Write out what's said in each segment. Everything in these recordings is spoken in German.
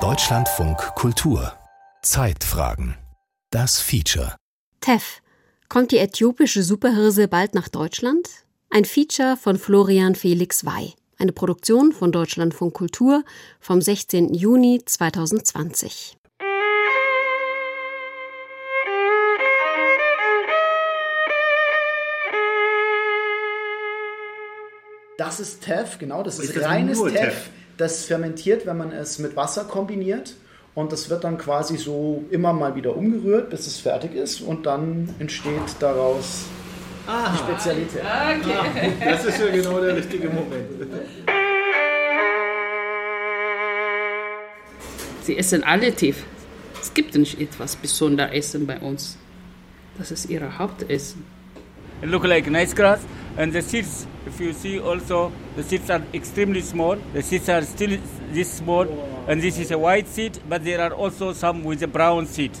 Deutschlandfunk Kultur Zeitfragen Das Feature TEF Kommt die äthiopische Superhirse bald nach Deutschland? Ein Feature von Florian Felix Wey. Eine Produktion von Deutschlandfunk Kultur vom 16. Juni 2020. Das ist Teff, genau, das ist, ist das reines Teff. Das fermentiert, wenn man es mit Wasser kombiniert. Und das wird dann quasi so immer mal wieder umgerührt, bis es fertig ist. Und dann entsteht daraus Aha. die Spezialität. Okay. Ah, das ist ja genau der richtige Moment. Sie essen alle tief. Es gibt nicht etwas besonderes Essen bei uns. Das ist ihr Hauptessen. It look like nice grass and the seeds if you see also the seeds are extremely small the seeds are still this small and this is a white seed but there are also some with a brown seed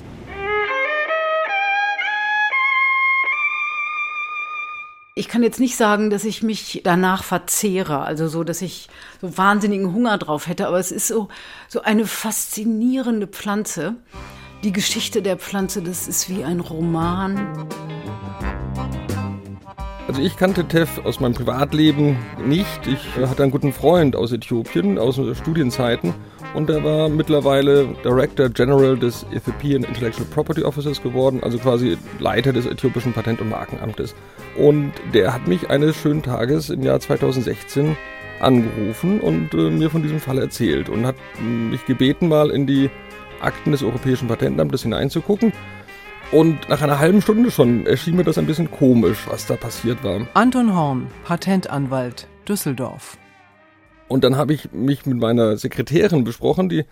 Ich kann jetzt nicht sagen, dass ich mich danach verzehre, also so, dass ich so wahnsinnigen Hunger drauf hätte, aber es ist so, so eine faszinierende Pflanze. Die Geschichte der Pflanze, das ist wie ein Roman. Also ich kannte Tef aus meinem Privatleben nicht. Ich hatte einen guten Freund aus Äthiopien, aus Studienzeiten. Und er war mittlerweile Director General des Ethiopian Intellectual Property Offices geworden, also quasi Leiter des äthiopischen Patent- und Markenamtes. Und der hat mich eines schönen Tages im Jahr 2016 angerufen und äh, mir von diesem Fall erzählt und hat mich gebeten, mal in die Akten des Europäischen Patentamtes hineinzugucken. Und nach einer halben Stunde schon erschien mir das ein bisschen komisch, was da passiert war. Anton Horn, Patentanwalt, Düsseldorf. Und dann habe ich mich mit meiner Sekretärin besprochen, die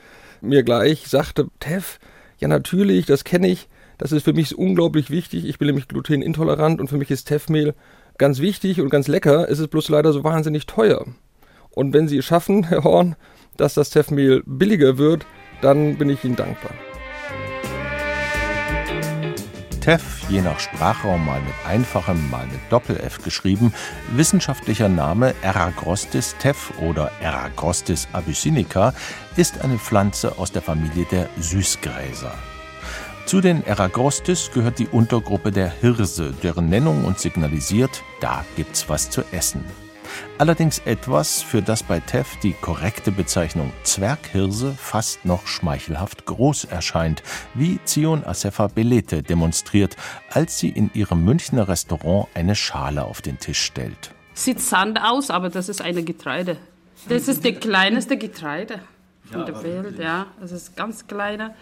mir gleich sagte, Tev, ja natürlich, das kenne ich, das ist für mich unglaublich wichtig. Ich bin nämlich glutenintolerant und für mich ist Teffmehl ganz wichtig und ganz lecker. Es ist bloß leider so wahnsinnig teuer. Und wenn Sie es schaffen, Herr Horn, dass das Teffmehl billiger wird, dann bin ich Ihnen dankbar. TEF, je nach Sprachraum mal mit einfachem, mal mit Doppel-F geschrieben, wissenschaftlicher Name Eragrostis tef oder Eragrostis abyssinica, ist eine Pflanze aus der Familie der Süßgräser. Zu den Eragrostis gehört die Untergruppe der Hirse, deren Nennung uns signalisiert, da gibt's was zu essen. Allerdings etwas, für das bei Teff die korrekte Bezeichnung Zwerghirse fast noch schmeichelhaft groß erscheint, wie Zion Asefa Belete demonstriert, als sie in ihrem Münchner Restaurant eine Schale auf den Tisch stellt. Sieht Sand aus, aber das ist eine Getreide. Das ist die kleinste Getreide von der Welt, ja. Das ist ganz kleine.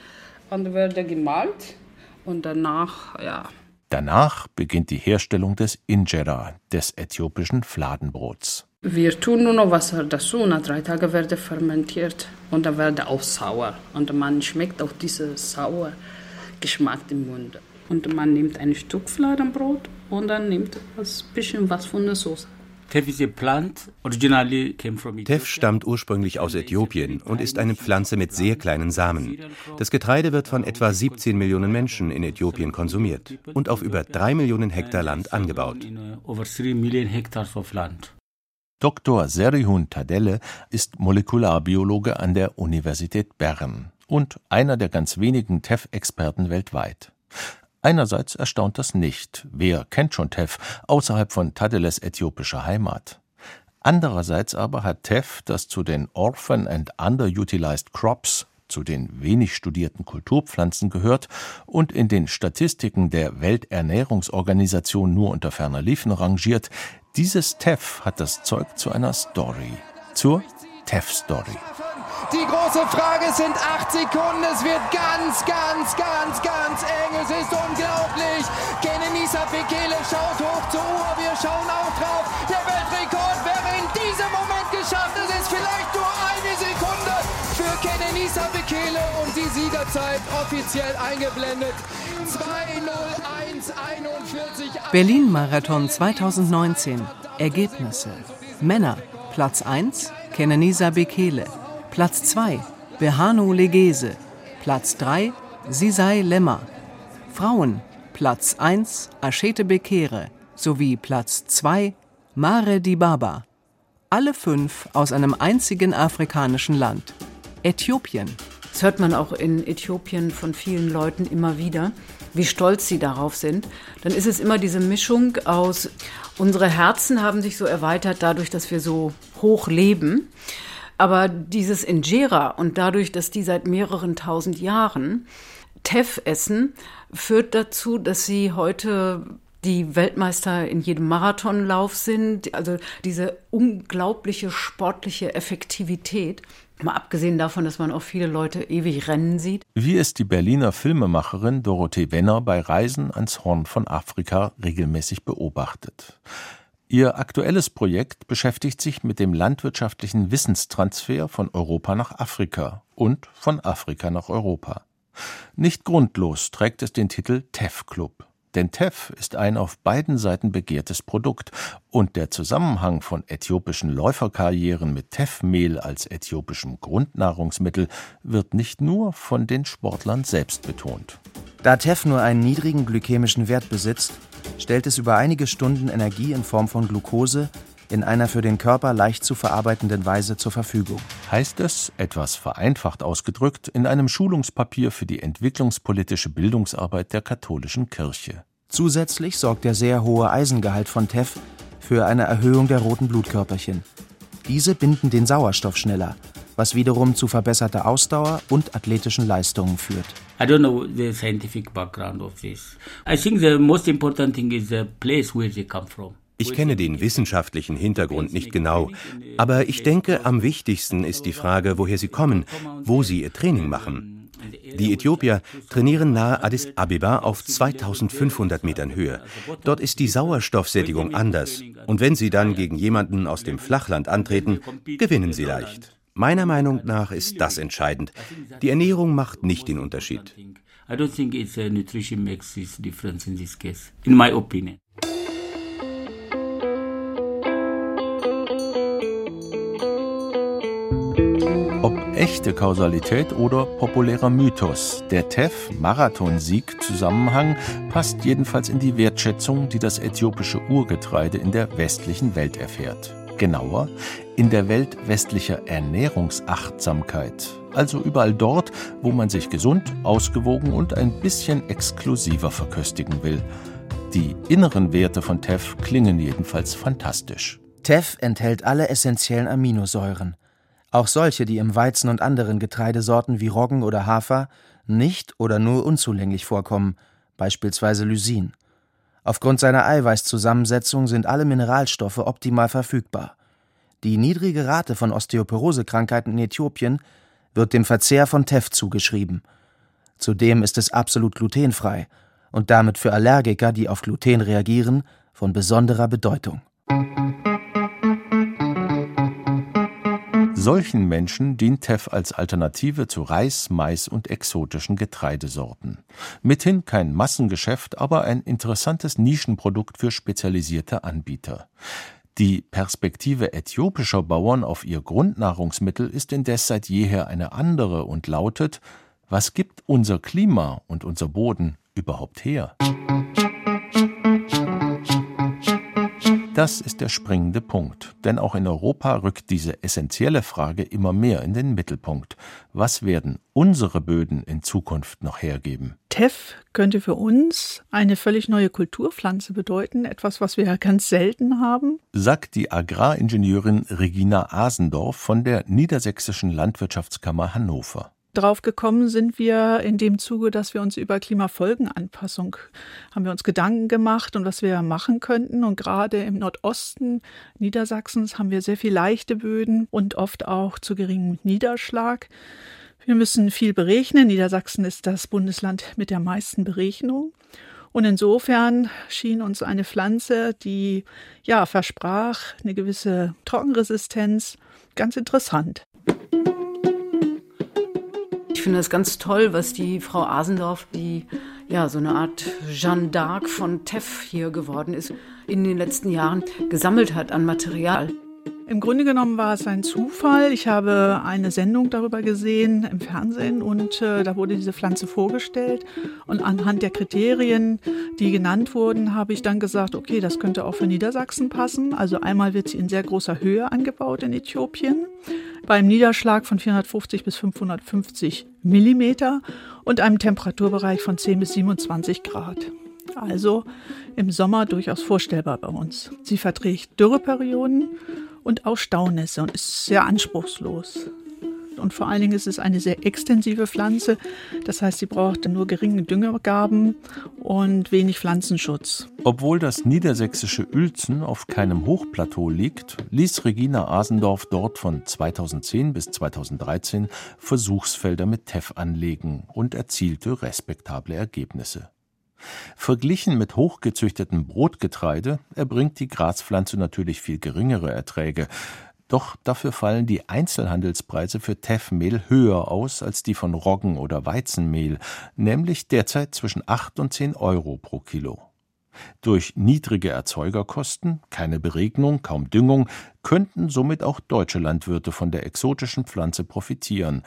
Und wird gemalt und danach, ja, Danach beginnt die Herstellung des Injera, des äthiopischen Fladenbrots. Wir tun nur noch Wasser dazu. Nach drei Tagen wird er fermentiert und dann wird er auch sauer. Und man schmeckt auch diesen sauer Geschmack im Mund. Und man nimmt ein Stück Fladenbrot und dann nimmt ein bisschen was von der Soße. Teff stammt ursprünglich aus Äthiopien und ist eine Pflanze mit sehr kleinen Samen. Das Getreide wird von etwa 17 Millionen Menschen in Äthiopien konsumiert und auf über drei Millionen Hektar Land angebaut. Dr. Serihun Tadelle ist Molekularbiologe an der Universität Bern und einer der ganz wenigen TEF-Experten weltweit. Einerseits erstaunt das nicht. Wer kennt schon Tef außerhalb von Tadeles äthiopischer Heimat? Andererseits aber hat Tef, das zu den Orphan and Underutilized Crops, zu den wenig studierten Kulturpflanzen gehört und in den Statistiken der Welternährungsorganisation nur unter ferner Liefen rangiert, dieses Tef hat das Zeug zu einer Story. Zur Tef-Story. Die große Frage sind acht Sekunden. Es wird ganz, ganz, ganz, ganz eng. Es ist unglaublich. Kenenisa Bekele schaut hoch zur Uhr. Wir schauen auch drauf. Der Weltrekord wäre in diesem Moment geschafft. Es ist vielleicht nur eine Sekunde für Kenenisa Bekele und die Siegerzeit offiziell eingeblendet. 2.01.41. Berlin-Marathon 2019. Ergebnisse. Männer. Platz 1. Kenenisa Bekele. Platz 2 Behanu Legese, Platz 3 Sisai Lemmer. Frauen Platz 1 Aschete Bekere sowie Platz 2 Mare Dibaba. Alle fünf aus einem einzigen afrikanischen Land, Äthiopien. Das hört man auch in Äthiopien von vielen Leuten immer wieder, wie stolz sie darauf sind. Dann ist es immer diese Mischung aus, unsere Herzen haben sich so erweitert dadurch, dass wir so hoch leben. Aber dieses Injera und dadurch, dass die seit mehreren tausend Jahren Teff essen, führt dazu, dass sie heute die Weltmeister in jedem Marathonlauf sind. Also diese unglaubliche sportliche Effektivität. Mal abgesehen davon, dass man auch viele Leute ewig rennen sieht. Wie es die Berliner Filmemacherin Dorothee Wenner bei Reisen ans Horn von Afrika regelmäßig beobachtet. Ihr aktuelles Projekt beschäftigt sich mit dem landwirtschaftlichen Wissenstransfer von Europa nach Afrika und von Afrika nach Europa. Nicht grundlos trägt es den Titel TEF Club. Denn Teff ist ein auf beiden Seiten begehrtes Produkt und der Zusammenhang von äthiopischen Läuferkarrieren mit Teffmehl als äthiopischem Grundnahrungsmittel wird nicht nur von den Sportlern selbst betont. Da Teff nur einen niedrigen glykämischen Wert besitzt, stellt es über einige Stunden Energie in Form von Glucose in einer für den Körper leicht zu verarbeitenden Weise zur Verfügung. Heißt es, etwas vereinfacht ausgedrückt, in einem Schulungspapier für die entwicklungspolitische Bildungsarbeit der katholischen Kirche. Zusätzlich sorgt der sehr hohe Eisengehalt von Teff für eine Erhöhung der roten Blutkörperchen. Diese binden den Sauerstoff schneller, was wiederum zu verbesserter Ausdauer und athletischen Leistungen führt. I don't know the scientific background of this. I think the most important thing is the place where they come from. Ich kenne den wissenschaftlichen Hintergrund nicht genau, aber ich denke, am wichtigsten ist die Frage, woher sie kommen, wo sie ihr Training machen. Die Äthiopier trainieren nahe Addis Abeba auf 2500 Metern Höhe. Dort ist die Sauerstoffsättigung anders. Und wenn sie dann gegen jemanden aus dem Flachland antreten, gewinnen sie leicht. Meiner Meinung nach ist das entscheidend. Die Ernährung macht nicht den Unterschied. I don't think it's uh, nutrition makes this difference in this case, in my opinion. echte Kausalität oder populärer Mythos. Der TEF-Marathonsieg-Zusammenhang passt jedenfalls in die Wertschätzung, die das äthiopische Urgetreide in der westlichen Welt erfährt. Genauer, in der Welt westlicher Ernährungsachtsamkeit. Also überall dort, wo man sich gesund, ausgewogen und ein bisschen exklusiver verköstigen will. Die inneren Werte von TEF klingen jedenfalls fantastisch. TEF enthält alle essentiellen Aminosäuren auch solche, die im Weizen und anderen Getreidesorten wie Roggen oder Hafer nicht oder nur unzulänglich vorkommen, beispielsweise Lysin. Aufgrund seiner Eiweißzusammensetzung sind alle Mineralstoffe optimal verfügbar. Die niedrige Rate von Osteoporosekrankheiten in Äthiopien wird dem Verzehr von Teff zugeschrieben. Zudem ist es absolut glutenfrei und damit für Allergiker, die auf Gluten reagieren, von besonderer Bedeutung. Solchen Menschen dient Teff als Alternative zu Reis, Mais und exotischen Getreidesorten. Mithin kein Massengeschäft, aber ein interessantes Nischenprodukt für spezialisierte Anbieter. Die Perspektive äthiopischer Bauern auf ihr Grundnahrungsmittel ist indes seit jeher eine andere und lautet, was gibt unser Klima und unser Boden überhaupt her? Das ist der springende Punkt, denn auch in Europa rückt diese essentielle Frage immer mehr in den Mittelpunkt. Was werden unsere Böden in Zukunft noch hergeben? Teff könnte für uns eine völlig neue Kulturpflanze bedeuten, etwas, was wir ja ganz selten haben, sagt die Agraringenieurin Regina Asendorf von der Niedersächsischen Landwirtschaftskammer Hannover drauf gekommen sind wir in dem Zuge, dass wir uns über Klimafolgenanpassung haben wir uns Gedanken gemacht und was wir machen könnten. Und gerade im Nordosten Niedersachsens haben wir sehr viel leichte Böden und oft auch zu geringem Niederschlag. Wir müssen viel berechnen. Niedersachsen ist das Bundesland mit der meisten Berechnungen. Und insofern schien uns eine Pflanze, die ja versprach eine gewisse Trockenresistenz, ganz interessant. Finde es ganz toll, was die Frau Asendorf, die ja so eine Art Jeanne d'Arc von Teff hier geworden ist, in den letzten Jahren gesammelt hat an Material. Im Grunde genommen war es ein Zufall. Ich habe eine Sendung darüber gesehen im Fernsehen und äh, da wurde diese Pflanze vorgestellt. Und anhand der Kriterien, die genannt wurden, habe ich dann gesagt, okay, das könnte auch für Niedersachsen passen. Also einmal wird sie in sehr großer Höhe angebaut in Äthiopien, beim Niederschlag von 450 bis 550 Millimeter und einem Temperaturbereich von 10 bis 27 Grad. Also im Sommer durchaus vorstellbar bei uns. Sie verträgt Dürreperioden und auch Staunässe und ist sehr anspruchslos. Und vor allen Dingen ist es eine sehr extensive Pflanze. Das heißt, sie braucht nur geringe Düngergaben und wenig Pflanzenschutz. Obwohl das niedersächsische Uelzen auf keinem Hochplateau liegt, ließ Regina Asendorf dort von 2010 bis 2013 Versuchsfelder mit Teff anlegen und erzielte respektable Ergebnisse. Verglichen mit hochgezüchtetem Brotgetreide erbringt die Graspflanze natürlich viel geringere Erträge, doch dafür fallen die Einzelhandelspreise für Teffmehl höher aus als die von Roggen oder Weizenmehl, nämlich derzeit zwischen 8 und 10 Euro pro Kilo. Durch niedrige Erzeugerkosten, keine Beregnung, kaum Düngung, könnten somit auch deutsche Landwirte von der exotischen Pflanze profitieren.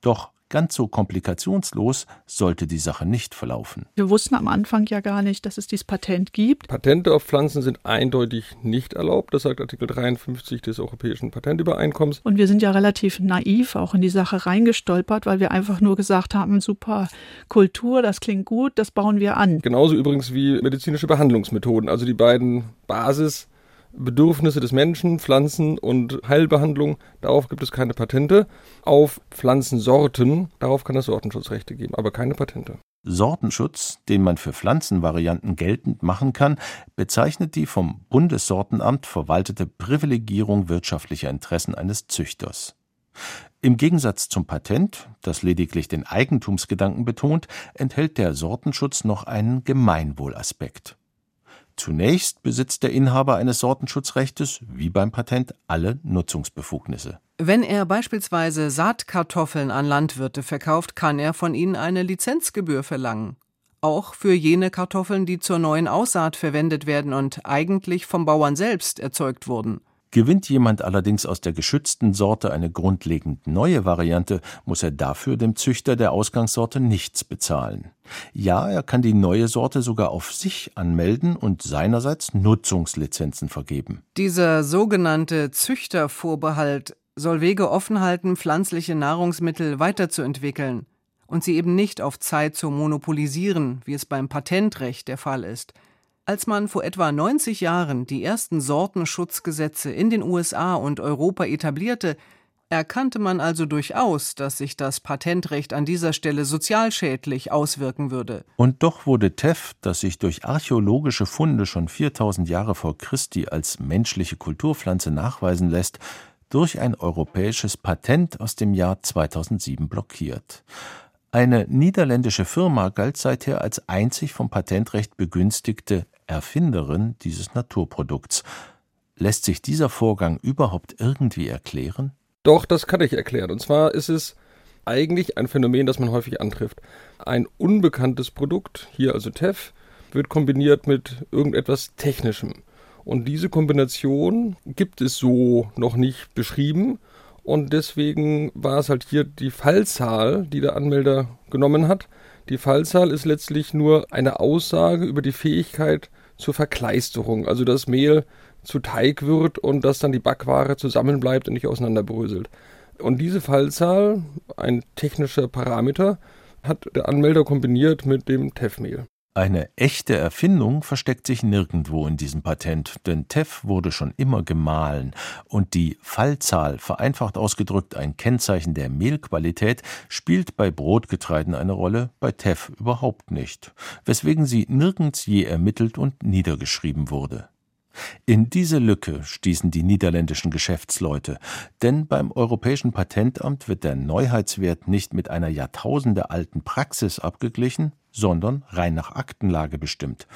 Doch Ganz so komplikationslos sollte die Sache nicht verlaufen. Wir wussten am Anfang ja gar nicht, dass es dieses Patent gibt. Patente auf Pflanzen sind eindeutig nicht erlaubt. Das sagt Artikel 53 des Europäischen Patentübereinkommens. Und wir sind ja relativ naiv auch in die Sache reingestolpert, weil wir einfach nur gesagt haben, super Kultur, das klingt gut, das bauen wir an. Genauso übrigens wie medizinische Behandlungsmethoden. Also die beiden Basis Bedürfnisse des Menschen, Pflanzen und Heilbehandlung, darauf gibt es keine Patente. Auf Pflanzensorten, darauf kann es Sortenschutzrechte geben, aber keine Patente. Sortenschutz, den man für Pflanzenvarianten geltend machen kann, bezeichnet die vom Bundessortenamt verwaltete Privilegierung wirtschaftlicher Interessen eines Züchters. Im Gegensatz zum Patent, das lediglich den Eigentumsgedanken betont, enthält der Sortenschutz noch einen Gemeinwohlaspekt. Zunächst besitzt der Inhaber eines Sortenschutzrechtes, wie beim Patent, alle Nutzungsbefugnisse. Wenn er beispielsweise Saatkartoffeln an Landwirte verkauft, kann er von ihnen eine Lizenzgebühr verlangen. Auch für jene Kartoffeln, die zur neuen Aussaat verwendet werden und eigentlich vom Bauern selbst erzeugt wurden. Gewinnt jemand allerdings aus der geschützten Sorte eine grundlegend neue Variante, muss er dafür dem Züchter der Ausgangssorte nichts bezahlen. Ja, er kann die neue Sorte sogar auf sich anmelden und seinerseits Nutzungslizenzen vergeben. Dieser sogenannte Züchtervorbehalt soll Wege offen halten, pflanzliche Nahrungsmittel weiterzuentwickeln und sie eben nicht auf Zeit zu monopolisieren, wie es beim Patentrecht der Fall ist – als man vor etwa 90 Jahren die ersten Sortenschutzgesetze in den USA und Europa etablierte, erkannte man also durchaus, dass sich das Patentrecht an dieser Stelle sozialschädlich auswirken würde. Und doch wurde Teff, das sich durch archäologische Funde schon 4000 Jahre vor Christi als menschliche Kulturpflanze nachweisen lässt, durch ein europäisches Patent aus dem Jahr 2007 blockiert. Eine niederländische Firma galt seither als einzig vom Patentrecht begünstigte Erfinderin dieses Naturprodukts. Lässt sich dieser Vorgang überhaupt irgendwie erklären? Doch, das kann ich erklären. Und zwar ist es eigentlich ein Phänomen, das man häufig antrifft. Ein unbekanntes Produkt, hier also TEF, wird kombiniert mit irgendetwas Technischem. Und diese Kombination gibt es so noch nicht beschrieben. Und deswegen war es halt hier die Fallzahl, die der Anmelder genommen hat. Die Fallzahl ist letztlich nur eine Aussage über die Fähigkeit zur Verkleisterung, also dass Mehl zu Teig wird und dass dann die Backware zusammenbleibt und nicht auseinanderbröselt. Und diese Fallzahl, ein technischer Parameter, hat der Anmelder kombiniert mit dem Teffmehl. Eine echte Erfindung versteckt sich nirgendwo in diesem Patent, denn Teff wurde schon immer gemahlen und die Fallzahl, vereinfacht ausgedrückt ein Kennzeichen der Mehlqualität, spielt bei Brotgetreiden eine Rolle, bei Teff überhaupt nicht, weswegen sie nirgends je ermittelt und niedergeschrieben wurde. In diese Lücke stießen die niederländischen Geschäftsleute, denn beim Europäischen Patentamt wird der Neuheitswert nicht mit einer jahrtausendealten Praxis abgeglichen, sondern rein nach Aktenlage bestimmt.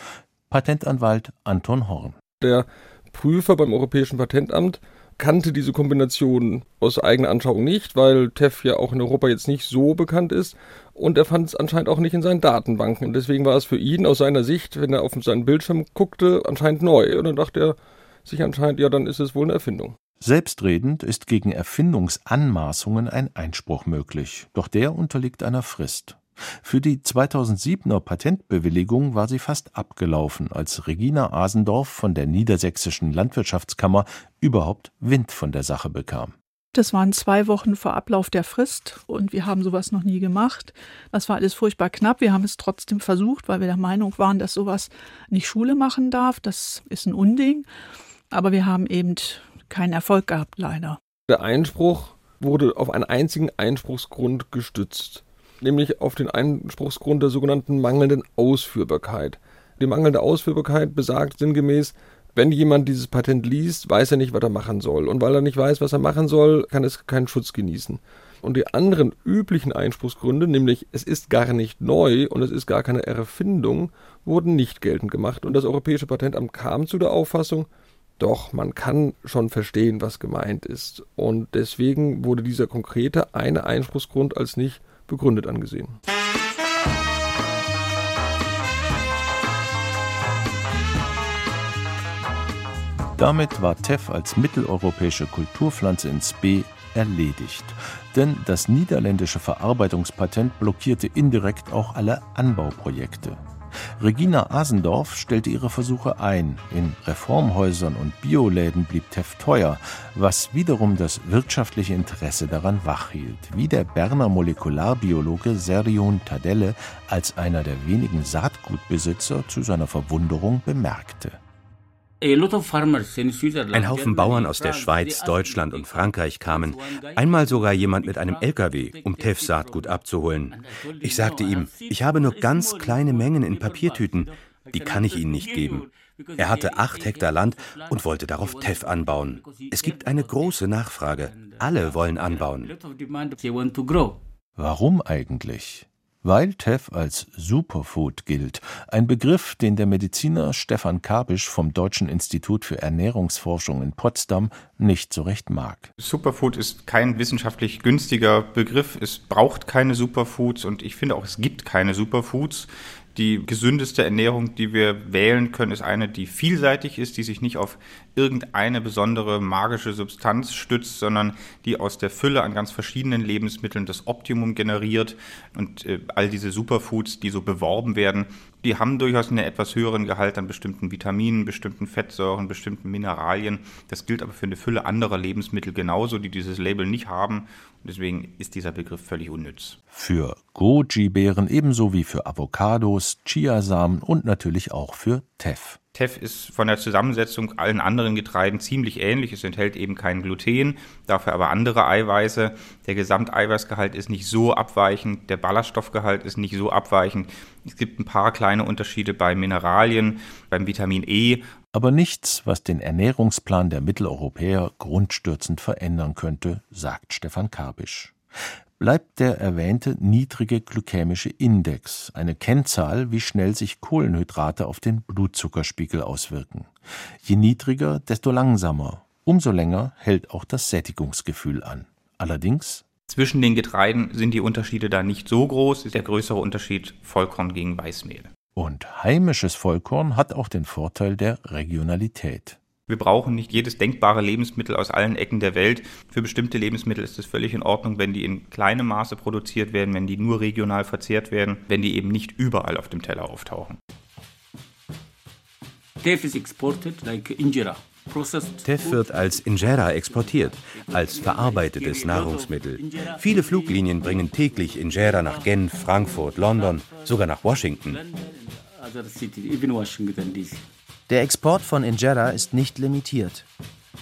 Patentanwalt Anton Horn. Der Prüfer beim Europäischen Patentamt kannte diese Kombination aus eigener Anschauung nicht, weil TEF ja auch in Europa jetzt nicht so bekannt ist und er fand es anscheinend auch nicht in seinen Datenbanken und deswegen war es für ihn aus seiner Sicht, wenn er auf seinen Bildschirm guckte, anscheinend neu und dann dachte er sich anscheinend, ja, dann ist es wohl eine Erfindung. Selbstredend ist gegen Erfindungsanmaßungen ein Einspruch möglich, doch der unterliegt einer Frist. Für die 2007er Patentbewilligung war sie fast abgelaufen, als Regina Asendorf von der Niedersächsischen Landwirtschaftskammer überhaupt Wind von der Sache bekam. Das waren zwei Wochen vor Ablauf der Frist und wir haben sowas noch nie gemacht. Das war alles furchtbar knapp. Wir haben es trotzdem versucht, weil wir der Meinung waren, dass sowas nicht Schule machen darf. Das ist ein Unding. Aber wir haben eben keinen Erfolg gehabt, leider. Der Einspruch wurde auf einen einzigen Einspruchsgrund gestützt, nämlich auf den Einspruchsgrund der sogenannten mangelnden Ausführbarkeit. Die mangelnde Ausführbarkeit besagt sinngemäß, wenn jemand dieses Patent liest, weiß er nicht, was er machen soll. Und weil er nicht weiß, was er machen soll, kann es keinen Schutz genießen. Und die anderen üblichen Einspruchsgründe, nämlich es ist gar nicht neu und es ist gar keine Erfindung, wurden nicht geltend gemacht. Und das Europäische Patentamt kam zu der Auffassung, doch, man kann schon verstehen, was gemeint ist. Und deswegen wurde dieser konkrete eine Einspruchsgrund als nicht begründet angesehen. Damit war Teff als mitteleuropäische Kulturpflanze ins B erledigt. Denn das niederländische Verarbeitungspatent blockierte indirekt auch alle Anbauprojekte. Regina Asendorf stellte ihre Versuche ein. In Reformhäusern und Bioläden blieb Teff teuer, was wiederum das wirtschaftliche Interesse daran wachhielt, wie der Berner Molekularbiologe Serion Tadelle als einer der wenigen Saatgutbesitzer zu seiner Verwunderung bemerkte. Ein Haufen Bauern aus der Schweiz, Deutschland und Frankreich kamen. Einmal sogar jemand mit einem LKW, um TEF-Saatgut abzuholen. Ich sagte ihm, ich habe nur ganz kleine Mengen in Papiertüten. Die kann ich Ihnen nicht geben. Er hatte acht Hektar Land und wollte darauf TEF anbauen. Es gibt eine große Nachfrage. Alle wollen anbauen. Warum eigentlich? Weil TEF als Superfood gilt, ein Begriff, den der Mediziner Stefan Kabisch vom Deutschen Institut für Ernährungsforschung in Potsdam nicht so recht mag. Superfood ist kein wissenschaftlich günstiger Begriff. Es braucht keine Superfoods und ich finde auch, es gibt keine Superfoods. Die gesündeste Ernährung, die wir wählen können, ist eine, die vielseitig ist, die sich nicht auf irgendeine besondere magische Substanz stützt, sondern die aus der Fülle an ganz verschiedenen Lebensmitteln das Optimum generiert. Und äh, all diese Superfoods, die so beworben werden, die haben durchaus einen etwas höheren Gehalt an bestimmten Vitaminen, bestimmten Fettsäuren, bestimmten Mineralien. Das gilt aber für eine Fülle anderer Lebensmittel genauso, die dieses Label nicht haben. Und deswegen ist dieser Begriff völlig unnütz. Für Goji-Beeren ebenso wie für Avocados, Chiasamen und natürlich auch für Teff. Teff ist von der Zusammensetzung allen anderen Getreiden ziemlich ähnlich. Es enthält eben kein Gluten, dafür aber andere Eiweiße. Der Gesamteiweißgehalt ist nicht so abweichend, der Ballaststoffgehalt ist nicht so abweichend. Es gibt ein paar kleine Unterschiede bei Mineralien, beim Vitamin E. Aber nichts, was den Ernährungsplan der Mitteleuropäer grundstürzend verändern könnte, sagt Stefan Karbisch bleibt der erwähnte niedrige glykämische Index, eine Kennzahl, wie schnell sich Kohlenhydrate auf den Blutzuckerspiegel auswirken. Je niedriger, desto langsamer. Umso länger hält auch das Sättigungsgefühl an. Allerdings zwischen den Getreiden sind die Unterschiede da nicht so groß, ist der größere Unterschied Vollkorn gegen Weißmehl. Und heimisches Vollkorn hat auch den Vorteil der Regionalität. Wir brauchen nicht jedes denkbare Lebensmittel aus allen Ecken der Welt. Für bestimmte Lebensmittel ist es völlig in Ordnung, wenn die in kleinem Maße produziert werden, wenn die nur regional verzehrt werden, wenn die eben nicht überall auf dem Teller auftauchen. Teff is exported like injera. Teff wird als Injera exportiert, als verarbeitetes Nahrungsmittel. Viele Fluglinien bringen täglich Injera nach Genf, Frankfurt, London, sogar nach Washington. Der Export von Injera ist nicht limitiert.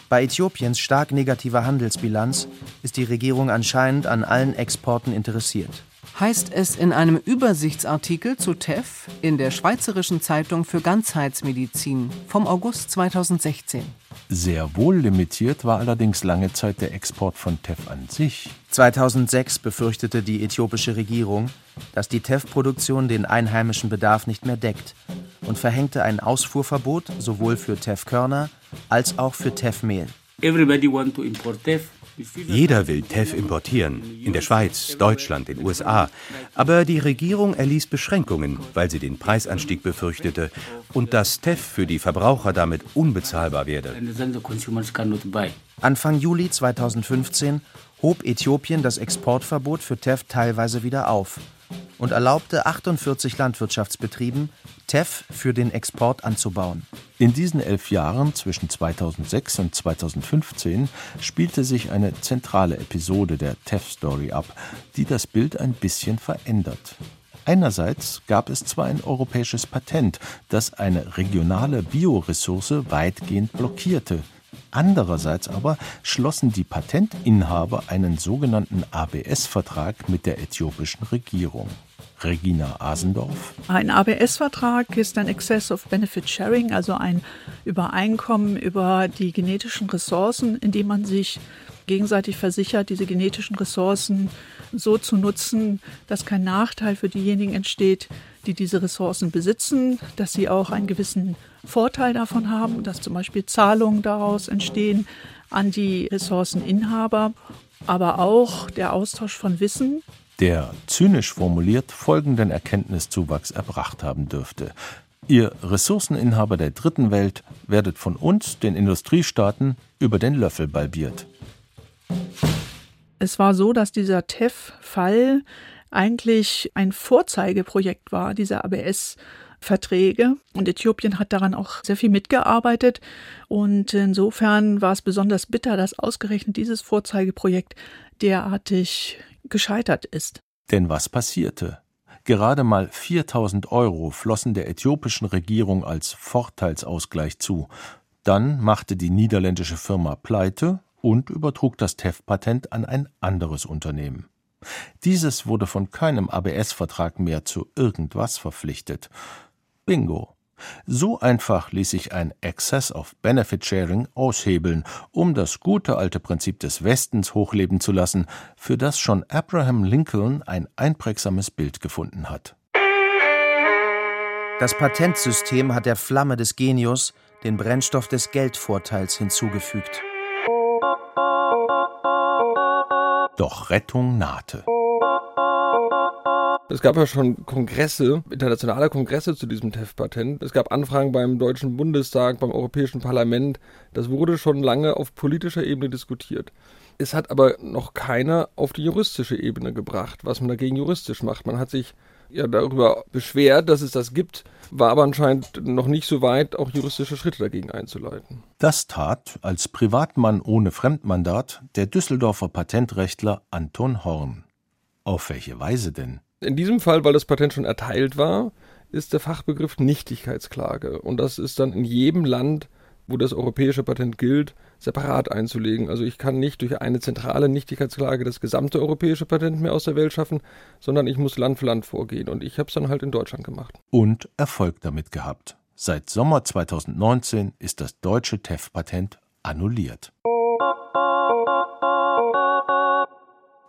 Bei Äthiopiens stark negativer Handelsbilanz ist die Regierung anscheinend an allen Exporten interessiert. Heißt es in einem Übersichtsartikel zu TEF in der Schweizerischen Zeitung für Ganzheitsmedizin vom August 2016. Sehr wohl limitiert war allerdings lange Zeit der Export von TEF an sich. 2006 befürchtete die äthiopische Regierung, dass die TEF-Produktion den einheimischen Bedarf nicht mehr deckt und verhängte ein Ausfuhrverbot sowohl für TEF-Körner als auch für TEF-Mehl. Jeder will TEF importieren, in der Schweiz, Deutschland, den USA. Aber die Regierung erließ Beschränkungen, weil sie den Preisanstieg befürchtete und dass TEF für die Verbraucher damit unbezahlbar werde. Anfang Juli 2015 hob Äthiopien das Exportverbot für TEF teilweise wieder auf und erlaubte 48 Landwirtschaftsbetrieben, TEF für den Export anzubauen. In diesen elf Jahren zwischen 2006 und 2015 spielte sich eine zentrale Episode der TEF-Story ab, die das Bild ein bisschen verändert. Einerseits gab es zwar ein europäisches Patent, das eine regionale Bioressource weitgehend blockierte. Andererseits aber schlossen die Patentinhaber einen sogenannten ABS-Vertrag mit der äthiopischen Regierung. Regina Asendorf. Ein ABS-Vertrag ist ein Excess of Benefit Sharing, also ein Übereinkommen über die genetischen Ressourcen, in dem man sich gegenseitig versichert, diese genetischen Ressourcen so zu nutzen, dass kein Nachteil für diejenigen entsteht, die diese Ressourcen besitzen, dass sie auch einen gewissen Vorteil davon haben, dass zum Beispiel Zahlungen daraus entstehen an die Ressourceninhaber, aber auch der Austausch von Wissen der zynisch formuliert folgenden Erkenntniszuwachs erbracht haben dürfte. Ihr Ressourceninhaber der dritten Welt werdet von uns, den Industriestaaten, über den Löffel balbiert. Es war so, dass dieser TEF-Fall eigentlich ein Vorzeigeprojekt war, dieser ABS. Verträge. Und Äthiopien hat daran auch sehr viel mitgearbeitet. Und insofern war es besonders bitter, dass ausgerechnet dieses Vorzeigeprojekt derartig gescheitert ist. Denn was passierte? Gerade mal 4000 Euro flossen der äthiopischen Regierung als Vorteilsausgleich zu. Dann machte die niederländische Firma pleite und übertrug das TEF-Patent an ein anderes Unternehmen. Dieses wurde von keinem ABS-Vertrag mehr zu irgendwas verpflichtet. Bingo. So einfach ließ sich ein Excess of Benefit Sharing aushebeln, um das gute alte Prinzip des Westens hochleben zu lassen, für das schon Abraham Lincoln ein einprägsames Bild gefunden hat. Das Patentsystem hat der Flamme des Genius den Brennstoff des Geldvorteils hinzugefügt. Doch Rettung nahte. Es gab ja schon Kongresse, internationale Kongresse zu diesem TEF-Patent. Es gab Anfragen beim Deutschen Bundestag, beim Europäischen Parlament. Das wurde schon lange auf politischer Ebene diskutiert. Es hat aber noch keiner auf die juristische Ebene gebracht, was man dagegen juristisch macht. Man hat sich ja darüber beschwert, dass es das gibt, war aber anscheinend noch nicht so weit, auch juristische Schritte dagegen einzuleiten. Das tat als Privatmann ohne Fremdmandat der Düsseldorfer Patentrechtler Anton Horn. Auf welche Weise denn? In diesem Fall, weil das Patent schon erteilt war, ist der Fachbegriff Nichtigkeitsklage. Und das ist dann in jedem Land, wo das europäische Patent gilt, separat einzulegen. Also ich kann nicht durch eine zentrale Nichtigkeitsklage das gesamte europäische Patent mehr aus der Welt schaffen, sondern ich muss Land für Land vorgehen. Und ich habe es dann halt in Deutschland gemacht. Und Erfolg damit gehabt. Seit Sommer 2019 ist das deutsche TEF-Patent annulliert.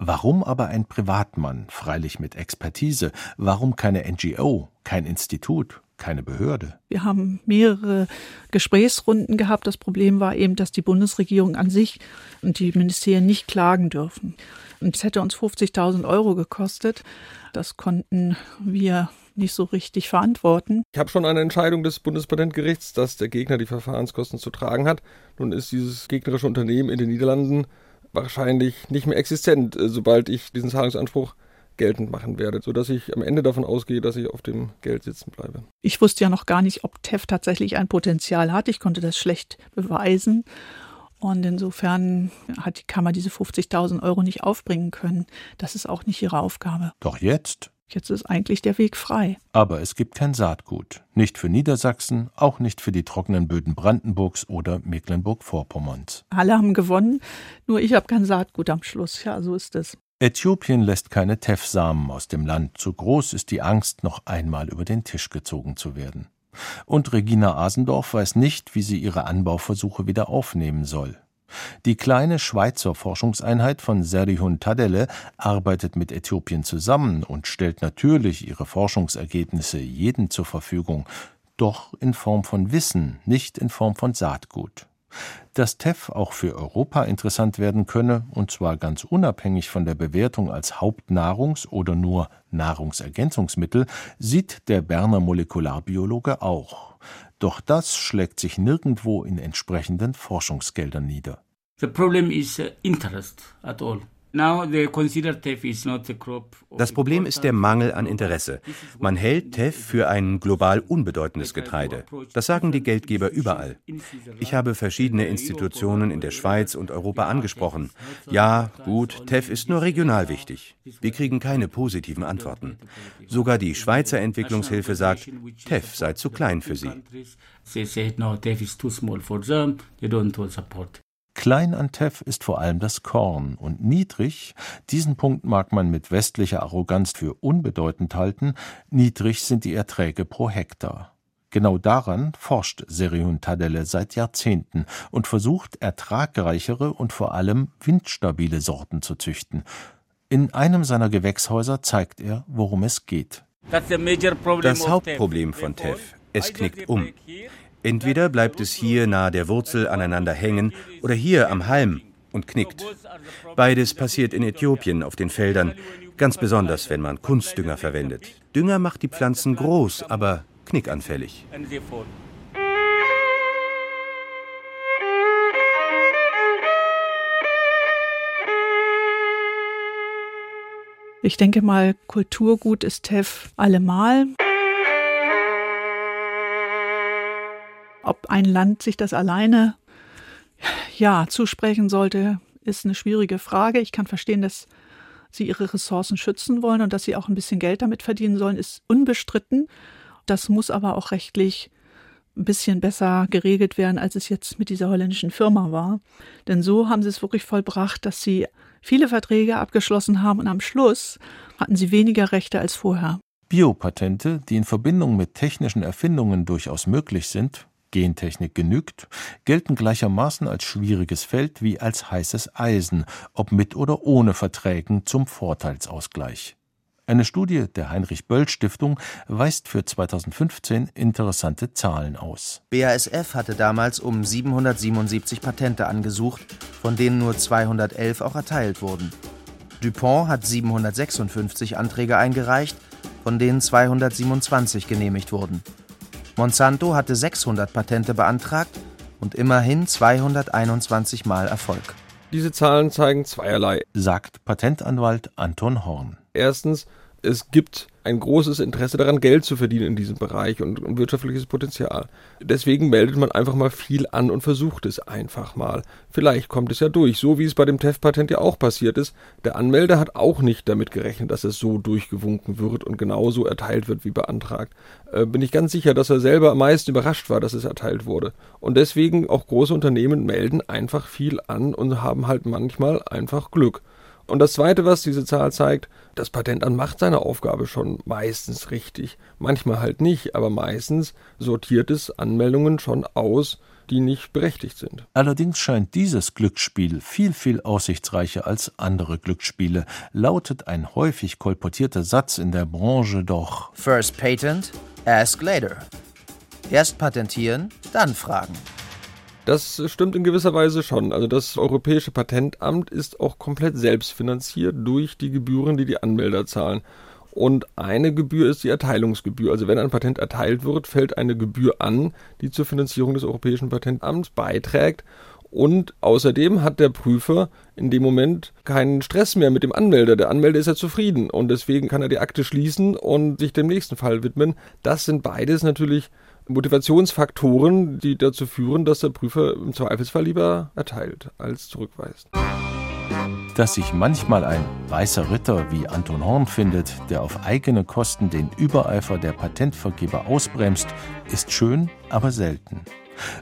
Warum aber ein Privatmann, freilich mit Expertise? Warum keine NGO, kein Institut, keine Behörde? Wir haben mehrere Gesprächsrunden gehabt. Das Problem war eben, dass die Bundesregierung an sich und die Ministerien nicht klagen dürfen. Und es hätte uns 50.000 Euro gekostet. Das konnten wir nicht so richtig verantworten. Ich habe schon eine Entscheidung des Bundespatentgerichts, dass der Gegner die Verfahrenskosten zu tragen hat. Nun ist dieses gegnerische Unternehmen in den Niederlanden wahrscheinlich nicht mehr existent, äh, sobald ich diesen Zahlungsanspruch geltend machen werde, sodass ich am Ende davon ausgehe, dass ich auf dem Geld sitzen bleibe. Ich wusste ja noch gar nicht, ob TEF tatsächlich ein Potenzial hat. Ich konnte das schlecht beweisen. Und insofern hat die Kammer diese 50.000 Euro nicht aufbringen können. Das ist auch nicht ihre Aufgabe. Doch jetzt? Jetzt ist eigentlich der Weg frei. Aber es gibt kein Saatgut. Nicht für Niedersachsen, auch nicht für die trockenen Böden Brandenburgs oder Mecklenburg-Vorpommerns. Alle haben gewonnen, nur ich habe kein Saatgut am Schluss. Ja, so ist es. Äthiopien lässt keine Teff-Samen aus dem Land. Zu groß ist die Angst, noch einmal über den Tisch gezogen zu werden. Und Regina Asendorf weiß nicht, wie sie ihre Anbauversuche wieder aufnehmen soll. Die kleine Schweizer Forschungseinheit von Serihun Tadele arbeitet mit Äthiopien zusammen und stellt natürlich ihre Forschungsergebnisse jedem zur Verfügung, doch in Form von Wissen, nicht in Form von Saatgut. Dass TEF auch für Europa interessant werden könne, und zwar ganz unabhängig von der Bewertung als Hauptnahrungs- oder nur Nahrungsergänzungsmittel, sieht der Berner Molekularbiologe auch. Doch das schlägt sich nirgendwo in entsprechenden Forschungsgeldern nieder. The problem is uh, interest at all. Das Problem ist der Mangel an Interesse. Man hält TEF für ein global unbedeutendes Getreide. Das sagen die Geldgeber überall. Ich habe verschiedene Institutionen in der Schweiz und Europa angesprochen. Ja, gut, TEF ist nur regional wichtig. Wir kriegen keine positiven Antworten. Sogar die Schweizer Entwicklungshilfe sagt, TEF sei zu klein für sie. Klein an Teff ist vor allem das Korn und niedrig, diesen Punkt mag man mit westlicher Arroganz für unbedeutend halten, niedrig sind die Erträge pro Hektar. Genau daran forscht Seriun Tadelle seit Jahrzehnten und versucht, ertragreichere und vor allem windstabile Sorten zu züchten. In einem seiner Gewächshäuser zeigt er, worum es geht. Das Hauptproblem von Teff, es knickt um. Entweder bleibt es hier nahe der Wurzel aneinander hängen oder hier am Halm und knickt. Beides passiert in Äthiopien auf den Feldern, ganz besonders wenn man Kunstdünger verwendet. Dünger macht die Pflanzen groß, aber knickanfällig. Ich denke mal, Kulturgut ist TEF allemal. Ob ein Land sich das alleine ja zusprechen sollte, ist eine schwierige Frage. Ich kann verstehen, dass sie ihre Ressourcen schützen wollen und dass sie auch ein bisschen Geld damit verdienen sollen, ist unbestritten. Das muss aber auch rechtlich ein bisschen besser geregelt werden, als es jetzt mit dieser holländischen Firma war. Denn so haben sie es wirklich vollbracht, dass sie viele Verträge abgeschlossen haben und am Schluss hatten sie weniger Rechte als vorher. Biopatente, die in Verbindung mit technischen Erfindungen durchaus möglich sind, Gentechnik genügt, gelten gleichermaßen als schwieriges Feld wie als heißes Eisen, ob mit oder ohne Verträgen zum Vorteilsausgleich. Eine Studie der Heinrich Böll Stiftung weist für 2015 interessante Zahlen aus. BASF hatte damals um 777 Patente angesucht, von denen nur 211 auch erteilt wurden. DuPont hat 756 Anträge eingereicht, von denen 227 genehmigt wurden. Monsanto hatte 600 Patente beantragt und immerhin 221 Mal Erfolg. Diese Zahlen zeigen zweierlei, sagt Patentanwalt Anton Horn. Erstens, es gibt ein großes Interesse daran, Geld zu verdienen in diesem Bereich und, und, wirtschaftliches Potenzial. Deswegen meldet man einfach mal viel an und versucht es einfach mal. Vielleicht kommt es ja durch, so wie es bei dem TEF-Patent ja auch passiert ist. Der Anmelder hat auch nicht damit gerechnet, dass es so durchgewunken wird und genauso erteilt wird wie beantragt. Äh, bin ich ganz sicher, dass er selber am meisten überrascht war, dass es erteilt wurde. Und deswegen auch große Unternehmen melden einfach viel an und haben halt manchmal einfach Glück. Und das Zweite, was diese Zahl zeigt, das Patentamt macht seine Aufgabe schon meistens richtig. Manchmal halt nicht, aber meistens sortiert es Anmeldungen schon aus, die nicht berechtigt sind. Allerdings scheint dieses Glücksspiel viel, viel aussichtsreicher als andere Glücksspiele, lautet ein häufig kolportierter Satz in der Branche doch First patent, ask later. Erst patentieren, dann fragen. Das stimmt in gewisser Weise schon. Also das Europäische Patentamt ist auch komplett selbstfinanziert durch die Gebühren, die die Anmelder zahlen. Und eine Gebühr ist die Erteilungsgebühr. Also wenn ein Patent erteilt wird, fällt eine Gebühr an, die zur Finanzierung des Europäischen Patentamts beiträgt. Und außerdem hat der Prüfer in dem Moment keinen Stress mehr mit dem Anmelder. Der Anmelder ist ja zufrieden und deswegen kann er die Akte schließen und sich dem nächsten Fall widmen. Das sind beides natürlich Motivationsfaktoren, die dazu führen, dass der Prüfer im Zweifelsfall lieber erteilt als zurückweist. Dass sich manchmal ein weißer Ritter wie Anton Horn findet, der auf eigene Kosten den Übereifer der Patentvergeber ausbremst, ist schön, aber selten.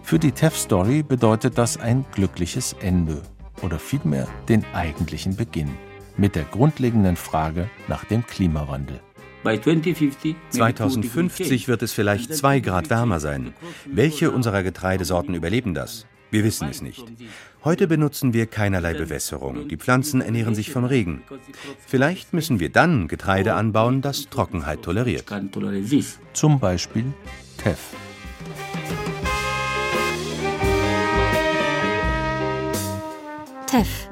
Für die TEF-Story bedeutet das ein glückliches Ende oder vielmehr den eigentlichen Beginn mit der grundlegenden Frage nach dem Klimawandel. 2050 wird es vielleicht zwei Grad wärmer sein. Welche unserer Getreidesorten überleben das? Wir wissen es nicht. Heute benutzen wir keinerlei Bewässerung. Die Pflanzen ernähren sich vom Regen. Vielleicht müssen wir dann Getreide anbauen, das Trockenheit toleriert. Zum Beispiel TEF. TEF.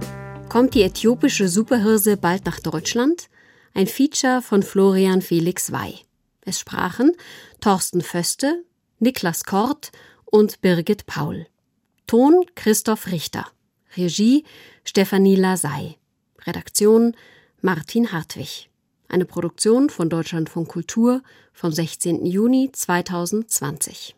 Kommt die äthiopische Superhirse bald nach Deutschland? Ein Feature von Florian Felix Wey. Es sprachen Thorsten Föste, Niklas Kort und Birgit Paul. Ton Christoph Richter. Regie Stefanie Lasey. Redaktion Martin Hartwig. Eine Produktion von Deutschlandfunk Kultur vom 16. Juni 2020.